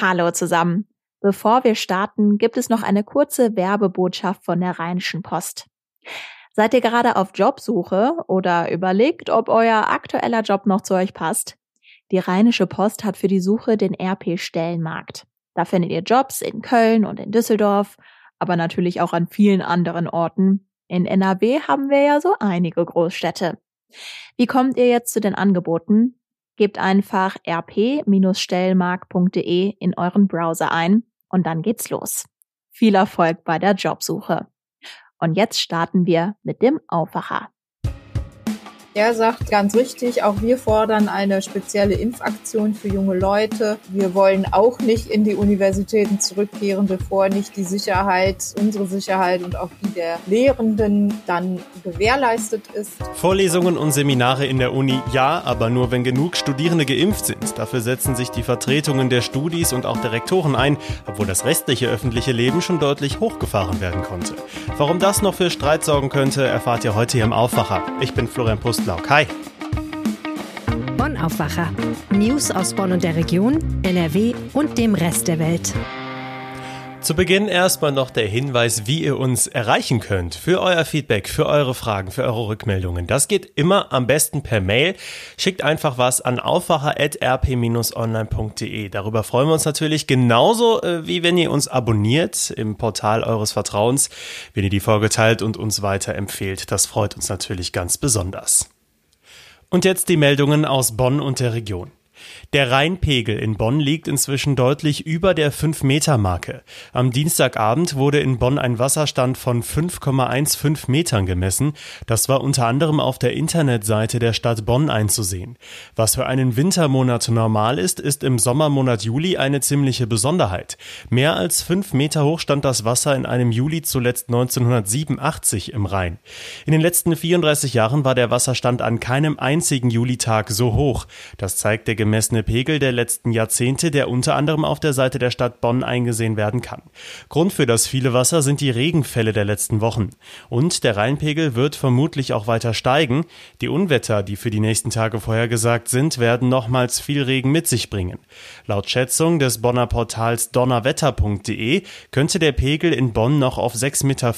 Hallo zusammen. Bevor wir starten, gibt es noch eine kurze Werbebotschaft von der Rheinischen Post. Seid ihr gerade auf Jobsuche oder überlegt, ob euer aktueller Job noch zu euch passt? Die Rheinische Post hat für die Suche den RP-Stellenmarkt. Da findet ihr Jobs in Köln und in Düsseldorf, aber natürlich auch an vielen anderen Orten. In NRW haben wir ja so einige Großstädte. Wie kommt ihr jetzt zu den Angeboten? Gebt einfach rp-stellmark.de in euren Browser ein und dann geht's los. Viel Erfolg bei der Jobsuche. Und jetzt starten wir mit dem Aufwacher. Er sagt ganz richtig, auch wir fordern eine spezielle Impfaktion für junge Leute. Wir wollen auch nicht in die Universitäten zurückkehren, bevor nicht die Sicherheit, unsere Sicherheit und auch die der Lehrenden dann gewährleistet ist. Vorlesungen und Seminare in der Uni ja, aber nur wenn genug Studierende geimpft sind. Dafür setzen sich die Vertretungen der Studis und auch der Rektoren ein, obwohl das restliche öffentliche Leben schon deutlich hochgefahren werden konnte. Warum das noch für Streit sorgen könnte, erfahrt ihr heute hier im Aufwacher. Ich bin Florian Pustler. Blau. Hi. Bonn Aufwacher. News aus Bonn und der Region, NRW und dem Rest der Welt. Zu Beginn erstmal noch der Hinweis, wie ihr uns erreichen könnt. Für euer Feedback, für eure Fragen, für eure Rückmeldungen. Das geht immer am besten per Mail. Schickt einfach was an aufwacher.rp-online.de. Darüber freuen wir uns natürlich genauso, äh, wie wenn ihr uns abonniert im Portal eures Vertrauens, wenn ihr die Folge teilt und uns weiterempfehlt. Das freut uns natürlich ganz besonders. Und jetzt die Meldungen aus Bonn und der Region. Der Rheinpegel in Bonn liegt inzwischen deutlich über der 5-Meter-Marke. Am Dienstagabend wurde in Bonn ein Wasserstand von 5,15 Metern gemessen. Das war unter anderem auf der Internetseite der Stadt Bonn einzusehen. Was für einen Wintermonat normal ist, ist im Sommermonat Juli eine ziemliche Besonderheit. Mehr als 5 Meter hoch stand das Wasser in einem Juli zuletzt 1987 im Rhein. In den letzten 34 Jahren war der Wasserstand an keinem einzigen Julitag so hoch. Das zeigt der gemessene Pegel der letzten Jahrzehnte, der unter anderem auf der Seite der Stadt Bonn eingesehen werden kann. Grund für das viele Wasser sind die Regenfälle der letzten Wochen. Und der Rheinpegel wird vermutlich auch weiter steigen. Die Unwetter, die für die nächsten Tage vorhergesagt sind, werden nochmals viel Regen mit sich bringen. Laut Schätzung des Bonner Portals donnerwetter.de könnte der Pegel in Bonn noch auf 6,50 Meter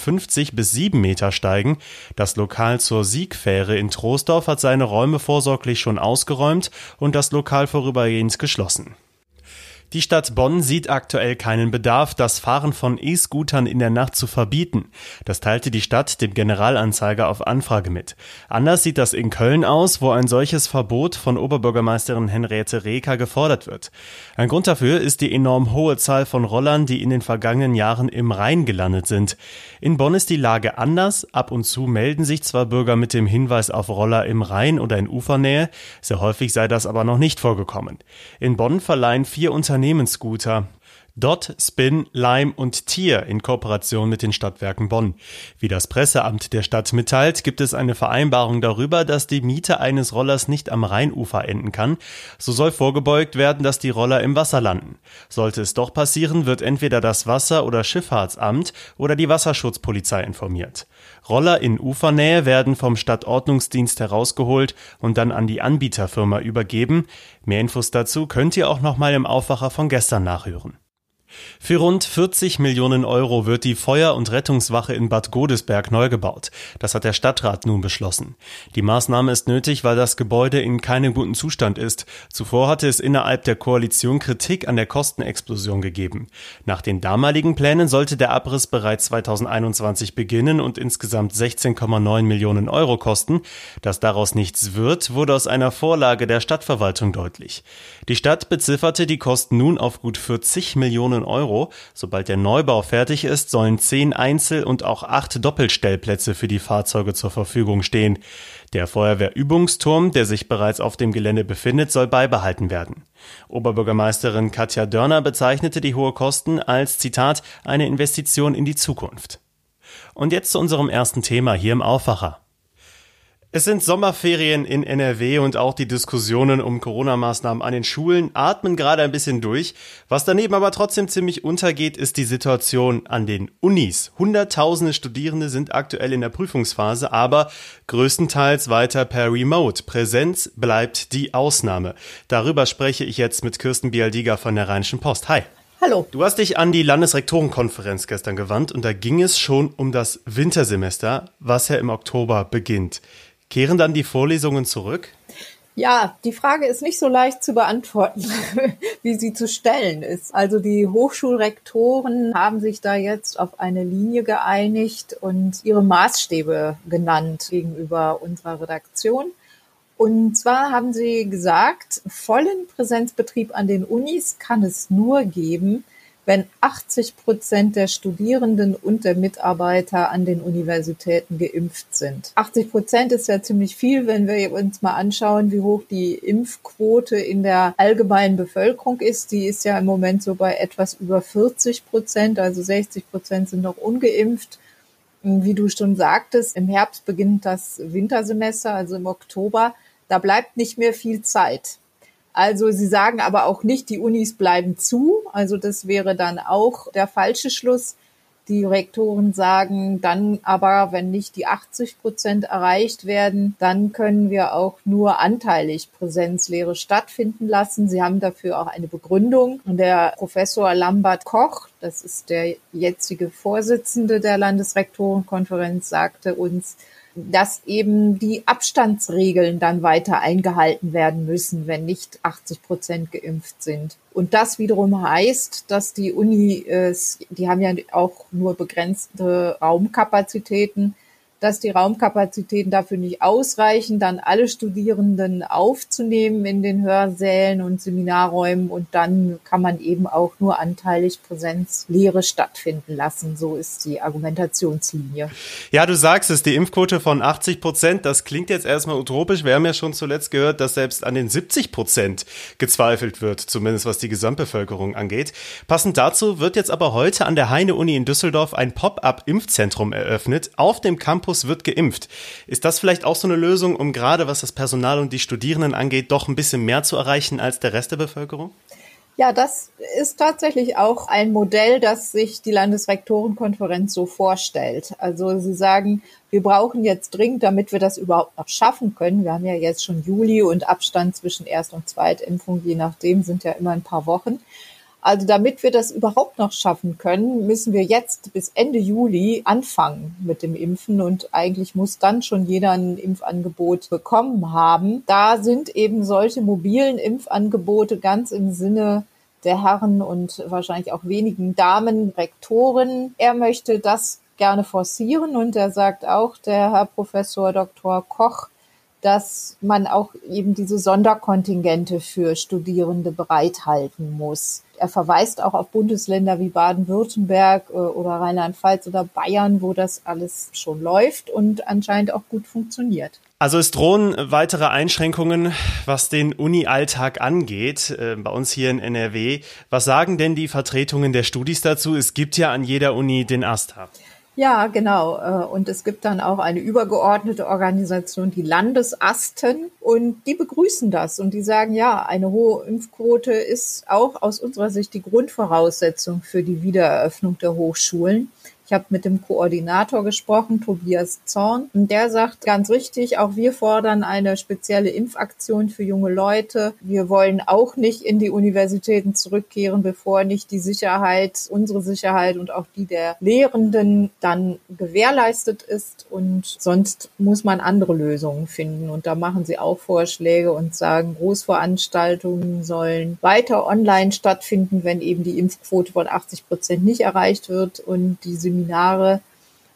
bis 7 Meter steigen. Das Lokal zur Siegfähre in Troisdorf hat seine Räume vorsorglich schon ausgeräumt und das Lokal Quartal vorübergehend geschlossen. Die Stadt Bonn sieht aktuell keinen Bedarf, das Fahren von E-Scootern in der Nacht zu verbieten. Das teilte die Stadt dem Generalanzeiger auf Anfrage mit. Anders sieht das in Köln aus, wo ein solches Verbot von Oberbürgermeisterin Henriette Reker gefordert wird. Ein Grund dafür ist die enorm hohe Zahl von Rollern, die in den vergangenen Jahren im Rhein gelandet sind. In Bonn ist die Lage anders. Ab und zu melden sich zwar Bürger mit dem Hinweis auf Roller im Rhein oder in Ufernähe, sehr häufig sei das aber noch nicht vorgekommen. In Bonn verleihen vier Unternehmen Unternehmensscooter. Dot, Spin, Lime und Tier in Kooperation mit den Stadtwerken Bonn. Wie das Presseamt der Stadt mitteilt, gibt es eine Vereinbarung darüber, dass die Miete eines Rollers nicht am Rheinufer enden kann. So soll vorgebeugt werden, dass die Roller im Wasser landen. Sollte es doch passieren, wird entweder das Wasser- oder Schifffahrtsamt oder die Wasserschutzpolizei informiert. Roller in Ufernähe werden vom Stadtordnungsdienst herausgeholt und dann an die Anbieterfirma übergeben. Mehr Infos dazu könnt ihr auch nochmal im Aufwacher von gestern nachhören. Für rund 40 Millionen Euro wird die Feuer- und Rettungswache in Bad Godesberg neu gebaut. Das hat der Stadtrat nun beschlossen. Die Maßnahme ist nötig, weil das Gebäude in keinem guten Zustand ist. Zuvor hatte es innerhalb der Koalition Kritik an der Kostenexplosion gegeben. Nach den damaligen Plänen sollte der Abriss bereits 2021 beginnen und insgesamt 16,9 Millionen Euro kosten. Dass daraus nichts wird, wurde aus einer Vorlage der Stadtverwaltung deutlich. Die Stadt bezifferte die Kosten nun auf gut 40 Millionen Millionen Euro. Sobald der Neubau fertig ist, sollen zehn Einzel- und auch acht Doppelstellplätze für die Fahrzeuge zur Verfügung stehen. Der Feuerwehrübungsturm, der sich bereits auf dem Gelände befindet, soll beibehalten werden. Oberbürgermeisterin Katja Dörner bezeichnete die hohe Kosten als Zitat eine Investition in die Zukunft. Und jetzt zu unserem ersten Thema hier im Aufwacher. Es sind Sommerferien in NRW und auch die Diskussionen um Corona-Maßnahmen an den Schulen atmen gerade ein bisschen durch. Was daneben aber trotzdem ziemlich untergeht, ist die Situation an den Unis. Hunderttausende Studierende sind aktuell in der Prüfungsphase, aber größtenteils weiter per Remote. Präsenz bleibt die Ausnahme. Darüber spreche ich jetzt mit Kirsten Bialdiger von der Rheinischen Post. Hi. Hallo. Du hast dich an die Landesrektorenkonferenz gestern gewandt und da ging es schon um das Wintersemester, was ja im Oktober beginnt. Kehren dann die Vorlesungen zurück? Ja, die Frage ist nicht so leicht zu beantworten, wie sie zu stellen ist. Also die Hochschulrektoren haben sich da jetzt auf eine Linie geeinigt und ihre Maßstäbe genannt gegenüber unserer Redaktion. Und zwar haben sie gesagt, vollen Präsenzbetrieb an den Unis kann es nur geben, wenn 80 Prozent der Studierenden und der Mitarbeiter an den Universitäten geimpft sind. 80 Prozent ist ja ziemlich viel, wenn wir uns mal anschauen, wie hoch die Impfquote in der allgemeinen Bevölkerung ist. Die ist ja im Moment so bei etwas über 40 Prozent, also 60 Prozent sind noch ungeimpft. Wie du schon sagtest, im Herbst beginnt das Wintersemester, also im Oktober. Da bleibt nicht mehr viel Zeit. Also sie sagen aber auch nicht, die Unis bleiben zu. Also das wäre dann auch der falsche Schluss. Die Rektoren sagen dann aber, wenn nicht die 80 Prozent erreicht werden, dann können wir auch nur anteilig Präsenzlehre stattfinden lassen. Sie haben dafür auch eine Begründung. Und der Professor Lambert Koch, das ist der jetzige Vorsitzende der Landesrektorenkonferenz, sagte uns, dass eben die Abstandsregeln dann weiter eingehalten werden müssen, wenn nicht 80 Prozent geimpft sind. Und das wiederum heißt, dass die Uni, die haben ja auch nur begrenzte Raumkapazitäten, dass die Raumkapazitäten dafür nicht ausreichen, dann alle Studierenden aufzunehmen in den Hörsälen und Seminarräumen und dann kann man eben auch nur anteilig Präsenzlehre stattfinden lassen. So ist die Argumentationslinie. Ja, du sagst es, die Impfquote von 80 Prozent, das klingt jetzt erstmal utopisch. Wir haben ja schon zuletzt gehört, dass selbst an den 70 Prozent gezweifelt wird, zumindest was die Gesamtbevölkerung angeht. Passend dazu wird jetzt aber heute an der Heine-Uni in Düsseldorf ein Pop-up-Impfzentrum eröffnet auf dem Campus Campus wird geimpft. Ist das vielleicht auch so eine Lösung, um gerade was das Personal und die Studierenden angeht, doch ein bisschen mehr zu erreichen als der Rest der Bevölkerung? Ja, das ist tatsächlich auch ein Modell, das sich die Landesrektorenkonferenz so vorstellt. Also sie sagen, wir brauchen jetzt dringend, damit wir das überhaupt noch schaffen können. Wir haben ja jetzt schon Juli und Abstand zwischen Erst- und Zweitimpfung, je nachdem, sind ja immer ein paar Wochen. Also damit wir das überhaupt noch schaffen können, müssen wir jetzt bis Ende Juli anfangen mit dem Impfen und eigentlich muss dann schon jeder ein Impfangebot bekommen haben. Da sind eben solche mobilen Impfangebote ganz im Sinne der Herren und wahrscheinlich auch wenigen Damen Rektoren. Er möchte das gerne forcieren und er sagt auch, der Herr Professor Dr. Koch, dass man auch eben diese Sonderkontingente für Studierende bereithalten muss. Er verweist auch auf Bundesländer wie Baden-Württemberg äh, oder Rheinland-Pfalz oder Bayern, wo das alles schon läuft und anscheinend auch gut funktioniert. Also es drohen weitere Einschränkungen, was den Uni-Alltag angeht, äh, bei uns hier in NRW. Was sagen denn die Vertretungen der Studis dazu? Es gibt ja an jeder Uni den AStA. Ja, genau. Äh, und es gibt dann auch eine übergeordnete Organisation, die Landesasten, und die begrüßen das und die sagen, ja, eine hohe Impfquote ist auch aus unserer Sicht die Grundvoraussetzung für die Wiedereröffnung der Hochschulen. Ich habe mit dem Koordinator gesprochen, Tobias Zorn, und der sagt ganz richtig, auch wir fordern eine spezielle Impfaktion für junge Leute. Wir wollen auch nicht in die Universitäten zurückkehren, bevor nicht die Sicherheit, unsere Sicherheit und auch die der Lehrenden dann gewährleistet ist. Und sonst muss man andere Lösungen finden. Und da machen sie auch Vorschläge und sagen, Großveranstaltungen sollen weiter online stattfinden, wenn eben die Impfquote von 80 Prozent nicht erreicht wird und die Seminare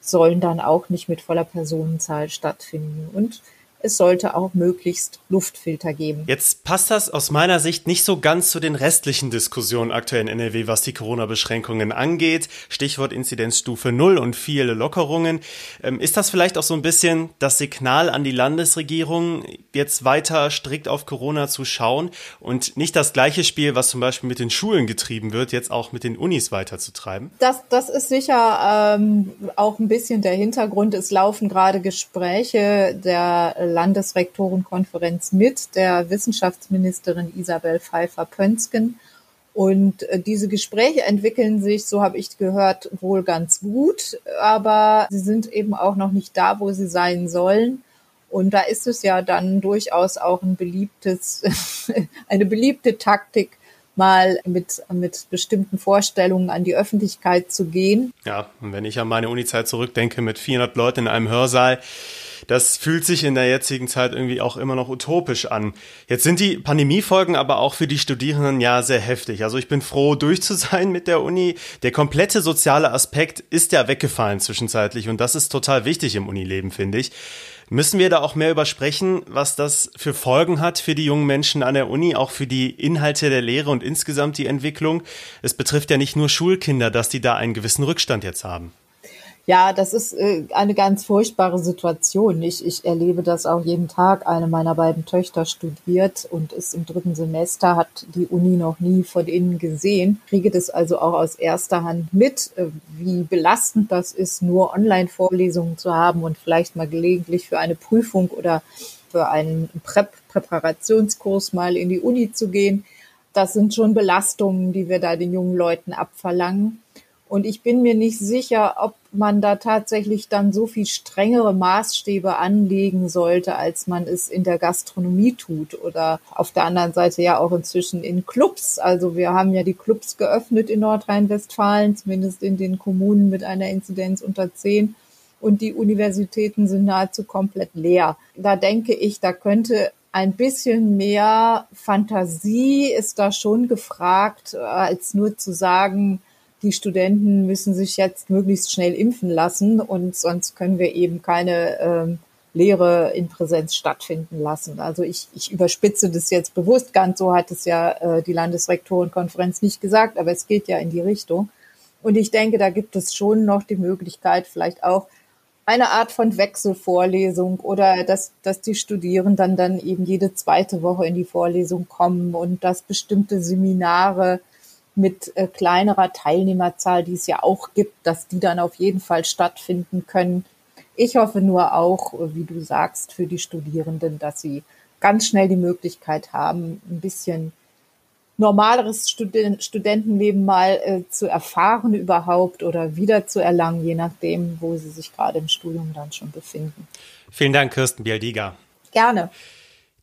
sollen dann auch nicht mit voller Personenzahl stattfinden. Und es sollte auch möglichst Luftfilter geben. Jetzt passt das aus meiner Sicht nicht so ganz zu den restlichen Diskussionen aktuell in NRW, was die Corona-Beschränkungen angeht. Stichwort Inzidenzstufe Null und viele Lockerungen. Ähm, ist das vielleicht auch so ein bisschen das Signal an die Landesregierung, jetzt weiter strikt auf Corona zu schauen und nicht das gleiche Spiel, was zum Beispiel mit den Schulen getrieben wird, jetzt auch mit den Unis weiterzutreiben? Das, das ist sicher ähm, auch ein bisschen der Hintergrund. Es laufen gerade Gespräche der Landesrektorenkonferenz mit der Wissenschaftsministerin Isabel Pfeiffer-Pönsken. Und äh, diese Gespräche entwickeln sich, so habe ich gehört, wohl ganz gut, aber sie sind eben auch noch nicht da, wo sie sein sollen. Und da ist es ja dann durchaus auch ein beliebtes, eine beliebte Taktik, mal mit, mit bestimmten Vorstellungen an die Öffentlichkeit zu gehen. Ja, und wenn ich an meine Unizeit zurückdenke mit 400 Leuten in einem Hörsaal, das fühlt sich in der jetzigen Zeit irgendwie auch immer noch utopisch an. Jetzt sind die Pandemiefolgen aber auch für die Studierenden ja sehr heftig. Also ich bin froh, durch zu sein mit der Uni. Der komplette soziale Aspekt ist ja weggefallen zwischenzeitlich und das ist total wichtig im Unileben, finde ich. Müssen wir da auch mehr übersprechen, was das für Folgen hat für die jungen Menschen an der Uni, auch für die Inhalte der Lehre und insgesamt die Entwicklung? Es betrifft ja nicht nur Schulkinder, dass die da einen gewissen Rückstand jetzt haben. Ja, das ist äh, eine ganz furchtbare Situation. Ich, ich erlebe das auch jeden Tag. Eine meiner beiden Töchter studiert und ist im dritten Semester, hat die Uni noch nie von innen gesehen, kriege das also auch aus erster Hand mit, äh, wie belastend das ist, nur Online-Vorlesungen zu haben und vielleicht mal gelegentlich für eine Prüfung oder für einen Präparationskurs mal in die Uni zu gehen. Das sind schon Belastungen, die wir da den jungen Leuten abverlangen. Und ich bin mir nicht sicher, ob man da tatsächlich dann so viel strengere Maßstäbe anlegen sollte, als man es in der Gastronomie tut oder auf der anderen Seite ja auch inzwischen in Clubs. Also wir haben ja die Clubs geöffnet in Nordrhein-Westfalen, zumindest in den Kommunen mit einer Inzidenz unter zehn. Und die Universitäten sind nahezu komplett leer. Da denke ich, da könnte ein bisschen mehr Fantasie ist da schon gefragt, als nur zu sagen, die Studenten müssen sich jetzt möglichst schnell impfen lassen und sonst können wir eben keine ähm, Lehre in Präsenz stattfinden lassen. Also ich, ich überspitze das jetzt bewusst, ganz so hat es ja äh, die Landesrektorenkonferenz nicht gesagt, aber es geht ja in die Richtung. Und ich denke, da gibt es schon noch die Möglichkeit, vielleicht auch eine Art von Wechselvorlesung oder dass, dass die Studierenden dann eben jede zweite Woche in die Vorlesung kommen und dass bestimmte Seminare mit äh, kleinerer Teilnehmerzahl, die es ja auch gibt, dass die dann auf jeden Fall stattfinden können. Ich hoffe nur auch, äh, wie du sagst, für die Studierenden, dass sie ganz schnell die Möglichkeit haben, ein bisschen normaleres Studen Studentenleben mal äh, zu erfahren überhaupt oder wieder zu erlangen, je nachdem, wo sie sich gerade im Studium dann schon befinden. Vielen Dank, Kirsten Bialdiga. Gerne.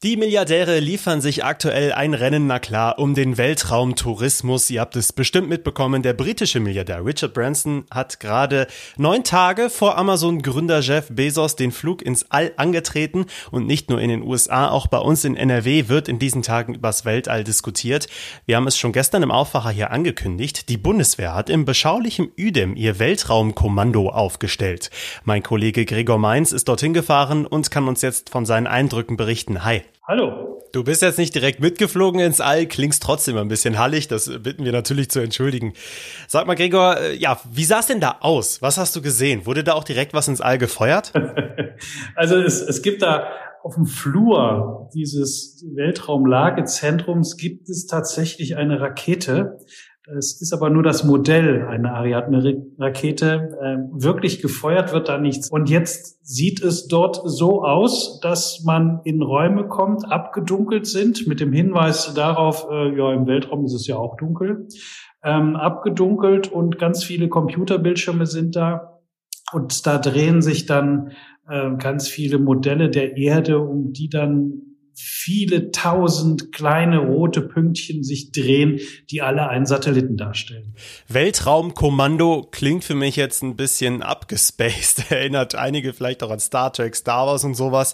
Die Milliardäre liefern sich aktuell ein Rennen, na klar, um den Weltraumtourismus. Ihr habt es bestimmt mitbekommen. Der britische Milliardär Richard Branson hat gerade neun Tage vor Amazon-Gründer Jeff Bezos den Flug ins All angetreten. Und nicht nur in den USA, auch bei uns in NRW wird in diesen Tagen übers Weltall diskutiert. Wir haben es schon gestern im Aufwacher hier angekündigt. Die Bundeswehr hat im beschaulichen Üdem ihr Weltraumkommando aufgestellt. Mein Kollege Gregor Mainz ist dorthin gefahren und kann uns jetzt von seinen Eindrücken berichten. Hi. Hallo. Du bist jetzt nicht direkt mitgeflogen ins All, klingst trotzdem ein bisschen hallig, das bitten wir natürlich zu entschuldigen. Sag mal, Gregor, äh, ja, wie sah es denn da aus? Was hast du gesehen? Wurde da auch direkt was ins All gefeuert? also es, es gibt da auf dem Flur dieses Weltraumlagezentrums gibt es tatsächlich eine Rakete, es ist aber nur das Modell einer Ariadne-Rakete. Äh, wirklich gefeuert wird da nichts. Und jetzt sieht es dort so aus, dass man in Räume kommt, abgedunkelt sind, mit dem Hinweis darauf, äh, ja, im Weltraum ist es ja auch dunkel, ähm, abgedunkelt und ganz viele Computerbildschirme sind da. Und da drehen sich dann äh, ganz viele Modelle der Erde, um die dann viele tausend kleine rote Pünktchen sich drehen, die alle einen Satelliten darstellen. Weltraumkommando klingt für mich jetzt ein bisschen abgespaced. Erinnert einige vielleicht auch an Star Trek, Star Wars und sowas.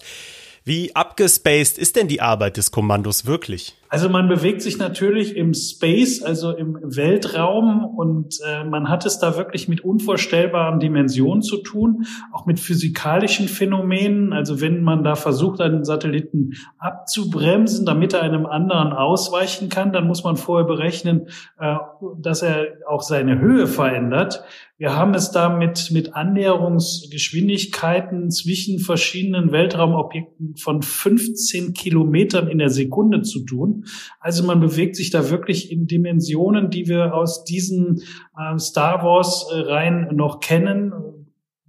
Wie abgespaced ist denn die Arbeit des Kommandos wirklich? Also man bewegt sich natürlich im Space, also im Weltraum und äh, man hat es da wirklich mit unvorstellbaren Dimensionen zu tun, auch mit physikalischen Phänomenen. Also wenn man da versucht, einen Satelliten abzubremsen, damit er einem anderen ausweichen kann, dann muss man vorher berechnen, äh, dass er auch seine Höhe verändert. Wir haben es da mit, mit Annäherungsgeschwindigkeiten zwischen verschiedenen Weltraumobjekten von 15 Kilometern in der Sekunde zu tun. Also man bewegt sich da wirklich in Dimensionen, die wir aus diesen äh, Star Wars äh, Reihen noch kennen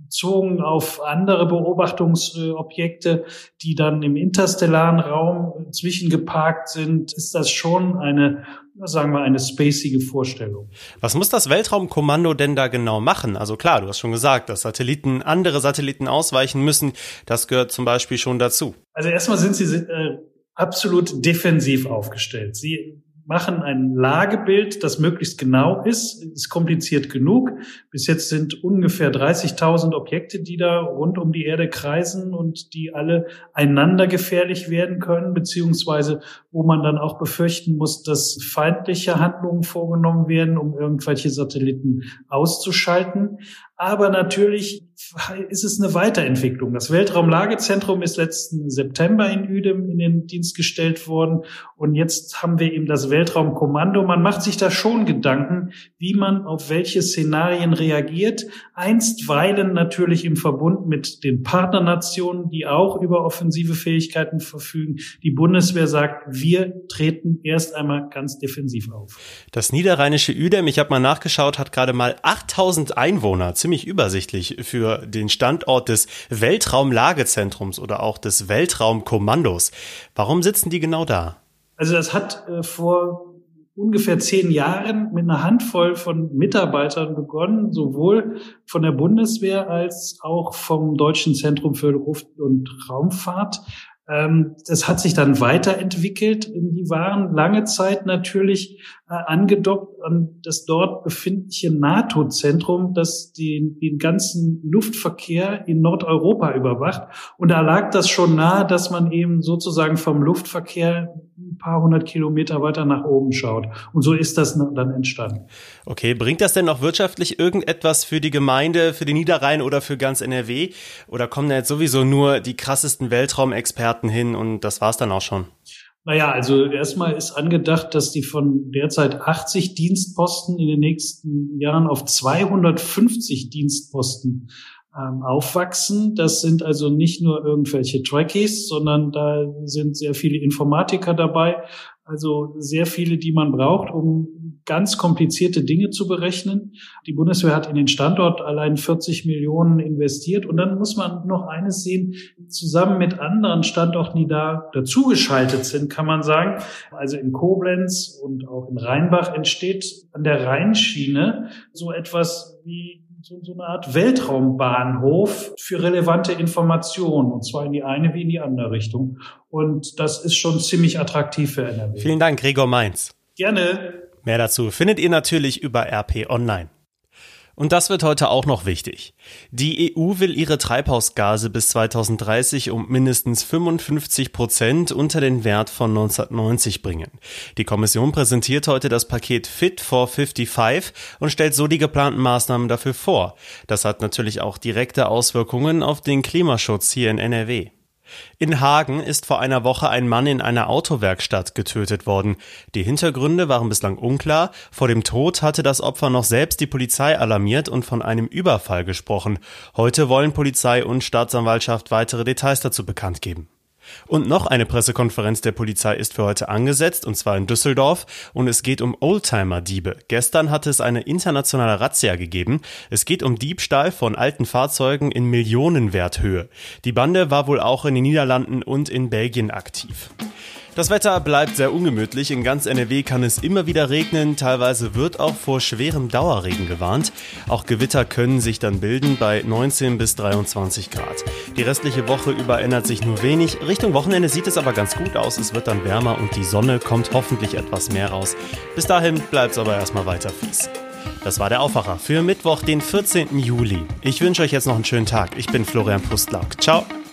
bezogen auf andere Beobachtungsobjekte, die dann im interstellaren Raum zwischengeparkt sind, ist das schon eine sagen wir, eine spacige Vorstellung. Was muss das Weltraumkommando denn da genau machen? Also klar, du hast schon gesagt, dass Satelliten, andere Satelliten ausweichen müssen. Das gehört zum Beispiel schon dazu. Also erstmal sind sie äh, absolut defensiv aufgestellt. Sie machen ein Lagebild, das möglichst genau ist. Ist kompliziert genug. Bis jetzt sind ungefähr 30.000 Objekte, die da rund um die Erde kreisen und die alle einander gefährlich werden können, beziehungsweise wo man dann auch befürchten muss, dass feindliche Handlungen vorgenommen werden, um irgendwelche Satelliten auszuschalten. Aber natürlich ist es eine Weiterentwicklung. Das Weltraumlagezentrum ist letzten September in Udem in den Dienst gestellt worden. Und jetzt haben wir eben das Weltraumkommando. Man macht sich da schon Gedanken, wie man auf welche Szenarien reagiert. Einstweilen natürlich im Verbund mit den Partnernationen, die auch über offensive Fähigkeiten verfügen. Die Bundeswehr sagt, wir treten erst einmal ganz defensiv auf. Das niederrheinische Udem, ich habe mal nachgeschaut, hat gerade mal 8000 Einwohner ziemlich übersichtlich für den Standort des Weltraumlagezentrums oder auch des Weltraumkommandos. Warum sitzen die genau da? Also das hat äh, vor ungefähr zehn Jahren mit einer Handvoll von Mitarbeitern begonnen, sowohl von der Bundeswehr als auch vom Deutschen Zentrum für Luft- und Raumfahrt. Ähm, das hat sich dann weiterentwickelt. Die waren lange Zeit natürlich äh, angedockt an das dort befindliche NATO-Zentrum, das den, den ganzen Luftverkehr in Nordeuropa überwacht. Und da lag das schon nahe, dass man eben sozusagen vom Luftverkehr ein paar hundert Kilometer weiter nach oben schaut. Und so ist das dann entstanden. Okay, bringt das denn noch wirtschaftlich irgendetwas für die Gemeinde, für den Niederrhein oder für ganz NRW? Oder kommen da jetzt sowieso nur die krassesten Weltraumexperten hin und das war's dann auch schon? Naja, also erstmal ist angedacht, dass die von derzeit 80 Dienstposten in den nächsten Jahren auf 250 Dienstposten ähm, aufwachsen. Das sind also nicht nur irgendwelche Trackies, sondern da sind sehr viele Informatiker dabei. Also sehr viele, die man braucht, um ganz komplizierte Dinge zu berechnen. Die Bundeswehr hat in den Standort allein 40 Millionen investiert. Und dann muss man noch eines sehen, zusammen mit anderen Standorten, die da dazugeschaltet sind, kann man sagen. Also in Koblenz und auch in Rheinbach entsteht an der Rheinschiene so etwas wie so, so eine Art Weltraumbahnhof für relevante Informationen, und zwar in die eine wie in die andere Richtung. Und das ist schon ziemlich attraktiv für NRW. Vielen Dank, Gregor Mainz. Gerne. Mehr dazu findet ihr natürlich über RP Online. Und das wird heute auch noch wichtig. Die EU will ihre Treibhausgase bis 2030 um mindestens 55 Prozent unter den Wert von 1990 bringen. Die Kommission präsentiert heute das Paket Fit for 55 und stellt so die geplanten Maßnahmen dafür vor. Das hat natürlich auch direkte Auswirkungen auf den Klimaschutz hier in NRW. In Hagen ist vor einer Woche ein Mann in einer Autowerkstatt getötet worden. Die Hintergründe waren bislang unklar. Vor dem Tod hatte das Opfer noch selbst die Polizei alarmiert und von einem Überfall gesprochen. Heute wollen Polizei und Staatsanwaltschaft weitere Details dazu bekannt geben. Und noch eine Pressekonferenz der Polizei ist für heute angesetzt, und zwar in Düsseldorf, und es geht um Oldtimer-Diebe. Gestern hatte es eine internationale Razzia gegeben. Es geht um Diebstahl von alten Fahrzeugen in Millionenwerthöhe. Die Bande war wohl auch in den Niederlanden und in Belgien aktiv. Das Wetter bleibt sehr ungemütlich. In ganz NRW kann es immer wieder regnen. Teilweise wird auch vor schwerem Dauerregen gewarnt. Auch Gewitter können sich dann bilden bei 19 bis 23 Grad. Die restliche Woche über ändert sich nur wenig. Richtung Wochenende sieht es aber ganz gut aus. Es wird dann wärmer und die Sonne kommt hoffentlich etwas mehr raus. Bis dahin bleibt es aber erstmal weiter fies. Das war der Aufwacher für Mittwoch, den 14. Juli. Ich wünsche euch jetzt noch einen schönen Tag. Ich bin Florian Pustlauk. Ciao.